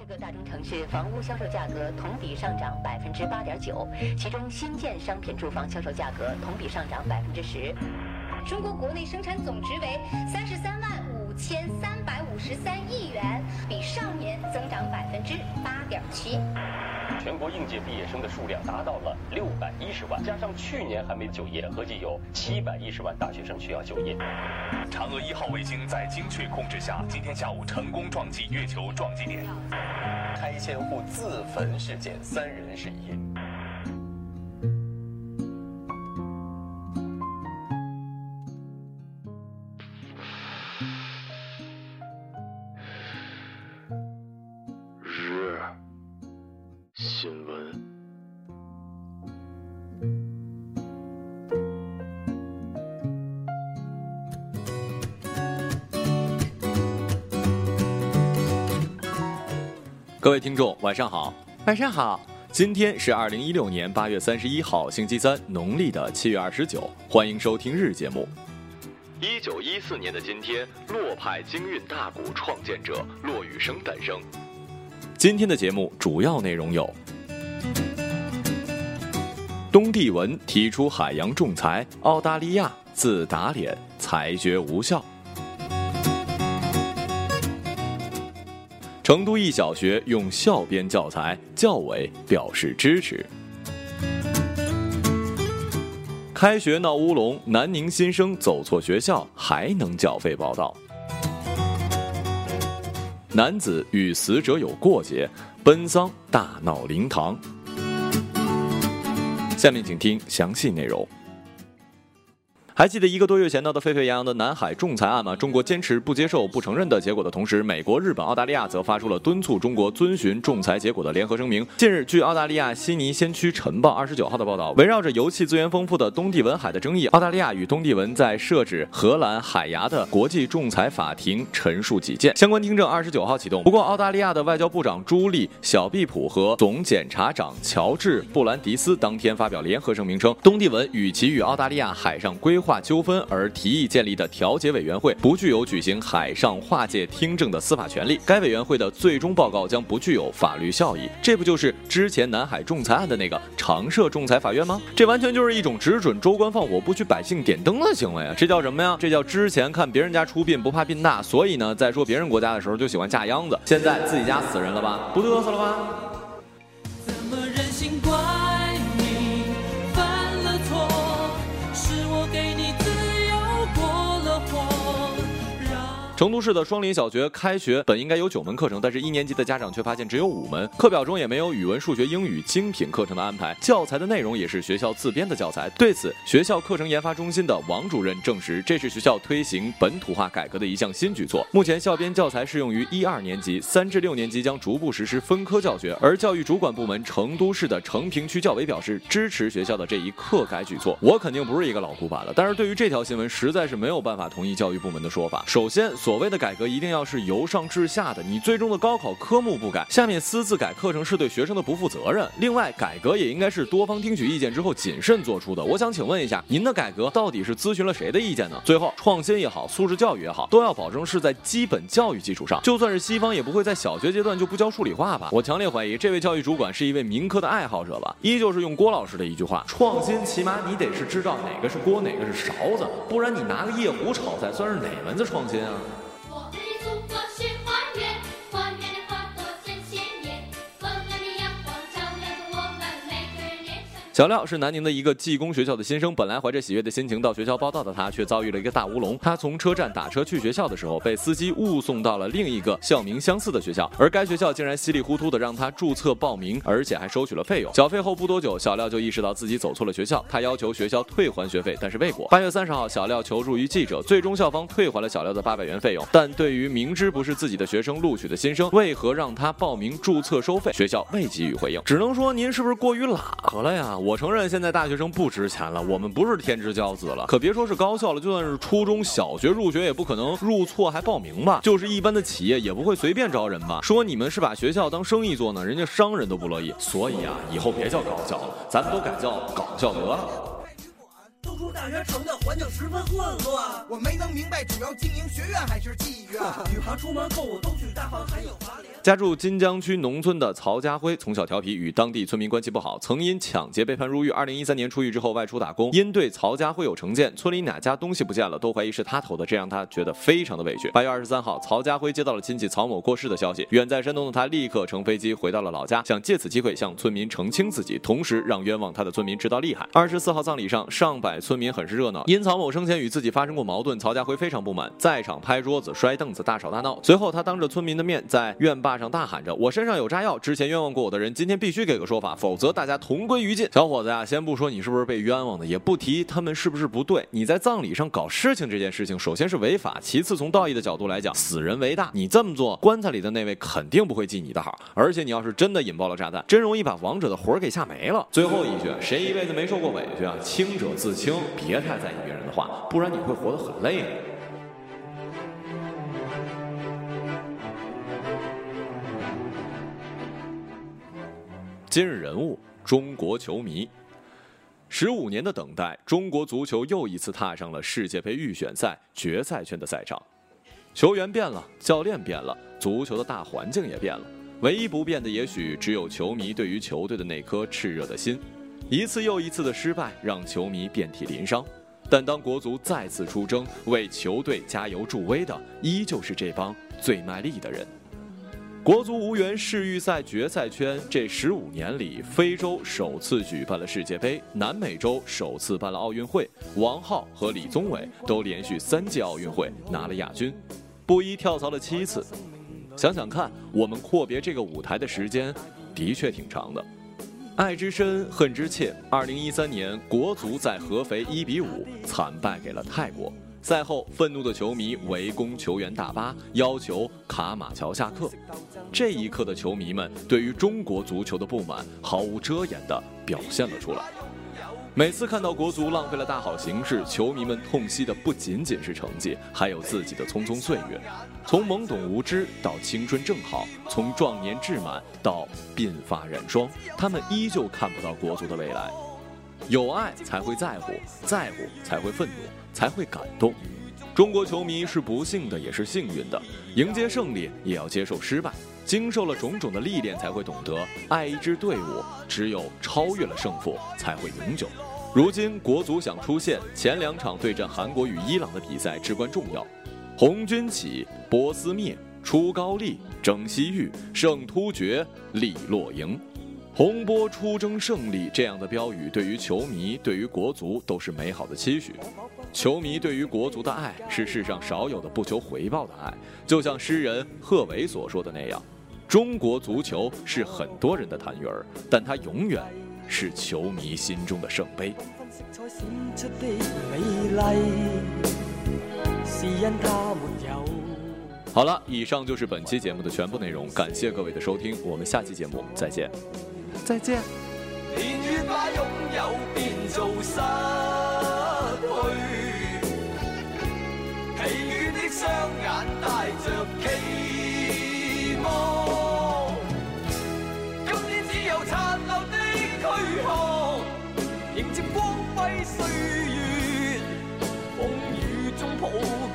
这个大中城市房屋销售价格同比上涨百分之八点九，其中新建商品住房销售价格同比上涨百分之十。中国国内生产总值为三十三万五千三百五十三亿元，比上年增长百分之八点七。全国应届毕业生的数量达到了六百一十万，加上去年还没就业，合计有七百一十万大学生需要就业。嫦娥一号卫星在精确控制下，今天下午成功撞击月球撞击点。拆迁户自焚事件，三人是因。日新闻。各位听众，晚上好。晚上好，今天是二零一六年八月三十一号，星期三，农历的七月二十九。欢迎收听日节目。一九一四年的今天，洛派京韵大鼓创建者骆雨生诞生。今天的节目主要内容有：东帝汶提出海洋仲裁，澳大利亚自打脸，裁决无效。成都一小学用校编教材，教委表示支持。开学闹乌龙，南宁新生走错学校还能缴费报到。男子与死者有过节，奔丧大闹灵堂。下面请听详细内容。还记得一个多月前闹得沸沸扬扬的南海仲裁案吗？中国坚持不接受、不承认的结果的同时，美国、日本、澳大利亚则发出了敦促中国遵循仲裁结果的联合声明。近日，据澳大利亚悉尼先驱晨报二十九号的报道，围绕着油气资源丰富的东帝汶海的争议，澳大利亚与东帝汶在设置荷兰海牙的国际仲裁法庭陈述己见，相关听证二十九号启动。不过，澳大利亚的外交部长朱莉·小毕普和总检察长乔治·布兰迪斯当天发表联合声明称，东帝汶与其与澳大利亚海上规划化纠纷而提议建立的调解委员会不具有举行海上划界听证的司法权利，该委员会的最终报告将不具有法律效益。这不就是之前南海仲裁案的那个常设仲裁法院吗？这完全就是一种只准州官放火不许百姓点灯的行为啊！这叫什么呀？这叫之前看别人家出殡不怕殡大，所以呢，在说别人国家的时候就喜欢架秧子。现在自己家死人了吧？不嘚瑟了吧？成都市的双林小学开学本应该有九门课程，但是一年级的家长却发现只有五门，课表中也没有语文、数学、英语精品课程的安排，教材的内容也是学校自编的教材。对此，学校课程研发中心的王主任证实，这是学校推行本土化改革的一项新举措。目前校编教材适用于一二年级，三至六年级将逐步实施分科教学。而教育主管部门成都市的成平区教委表示支持学校的这一课改举措。我肯定不是一个老古板了，但是对于这条新闻，实在是没有办法同意教育部门的说法。首先，所所谓的改革一定要是由上至下的，你最终的高考科目不改，下面私自改课程是对学生的不负责任。另外，改革也应该是多方听取意见之后谨慎做出的。我想请问一下，您的改革到底是咨询了谁的意见呢？最后，创新也好，素质教育也好，都要保证是在基本教育基础上。就算是西方，也不会在小学阶段就不教数理化吧？我强烈怀疑这位教育主管是一位民科的爱好者吧？依旧是用郭老师的一句话：创新起码你得是知道哪个是锅，哪个是勺子，不然你拿个夜壶炒菜算是哪门子创新啊？小廖是南宁的一个技工学校的新生，本来怀着喜悦的心情到学校报到的他，却遭遇了一个大乌龙。他从车站打车去学校的时候，被司机误送到了另一个校名相似的学校，而该学校竟然稀里糊涂的让他注册报名，而且还收取了费用。缴费后不多久，小廖就意识到自己走错了学校，他要求学校退还学费，但是未果。八月三十号，小廖求助于记者，最终校方退还了小廖的八百元费用。但对于明知不是自己的学生录取的新生，为何让他报名注册收费？学校未给予回应，只能说您是不是过于喇合了呀？我我承认现在大学生不值钱了，我们不是天之骄子了，可别说是高校了，就算是初中小学入学，也不可能入错还报名吧？就是一般的企业也不会随便招人吧？说你们是把学校当生意做呢，人家商人都不乐意。所以啊，以后别叫高校了，咱们都改叫搞笑得了。都说大学城的环境十分混乱，我没能明白主要经营学院还是妓院。女孩出门购物都去大方，还有华联。家住金江区农村的曹家辉从小调皮，与当地村民关系不好，曾因抢劫被判入狱。二零一三年出狱之后外出打工，因对曹家辉有成见，村里哪家东西不见了都怀疑是他偷的，这让他觉得非常的委屈。八月二十三号，曹家辉接到了亲戚曹某过世的消息，远在山东的他立刻乘飞机回到了老家，想借此机会向村民澄清自己，同时让冤枉他的村民知道厉害。二十四号葬礼上，上百村民很是热闹，因曹某生前与自己发生过矛盾，曹家辉非常不满，在场拍桌子、摔凳子，大吵大闹。随后，他当着村民的面在院坝上大喊着：“我身上有炸药，之前冤枉过我的人，今天必须给个说法，否则大家同归于尽。”小伙子呀，先不说你是不是被冤枉的，也不提他们是不是不对，你在葬礼上搞事情这件事情，首先是违法，其次从道义的角度来讲，死人为大，你这么做，棺材里的那位肯定不会记你的好，而且你要是真的引爆了炸弹，真容易把亡者的魂儿给吓没了。最后一句，谁一辈子没受过委屈啊？清者自清，别太在意别人的话，不然你会活得很累。今日人物：中国球迷。十五年的等待，中国足球又一次踏上了世界杯预选赛决赛圈的赛场。球员变了，教练变了，足球的大环境也变了。唯一不变的，也许只有球迷对于球队的那颗炽热的心。一次又一次的失败，让球迷遍体鳞伤。但当国足再次出征，为球队加油助威的，依旧是这帮最卖力的人。国足无缘世预赛决赛圈，这十五年里，非洲首次举办了世界杯，南美洲首次办了奥运会，王浩和李宗伟都连续三届奥运会拿了亚军，布衣跳槽了七次。想想看，我们阔别这个舞台的时间，的确挺长的。爱之深，恨之切。二零一三年，国足在合肥一比五惨败给了泰国。赛后，愤怒的球迷围攻球员大巴，要求卡马乔下课。这一刻的球迷们对于中国足球的不满，毫无遮掩地表现了出来。每次看到国足浪费了大好形势，球迷们痛惜的不仅仅是成绩，还有自己的匆匆岁月。从懵懂无知到青春正好，从壮年至满到鬓发染霜，他们依旧看不到国足的未来。有爱才会在乎，在乎才会愤怒，才会感动。中国球迷是不幸的，也是幸运的。迎接胜利，也要接受失败。经受了种种的历练，才会懂得爱一支队伍，只有超越了胜负，才会永久。如今国足想出线，前两场对阵韩国与伊朗的比赛至关重要。红军起，波斯灭，出高丽，征西域，胜突厥，利落营。洪波出征胜利这样的标语，对于球迷，对于国足都是美好的期许。球迷对于国足的爱，是世上少有的不求回报的爱。就像诗人贺炜所说的那样：“中国足球是很多人的痰盂儿，但它永远是球迷心中的圣杯。”好了，以上就是本期节目的全部内容，感谢各位的收听，我们下期节目再见。再见。年月把拥有变做失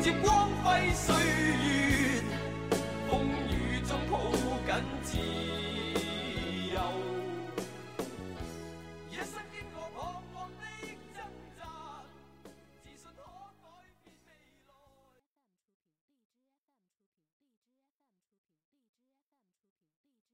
接光辉岁月，风雨中抱紧自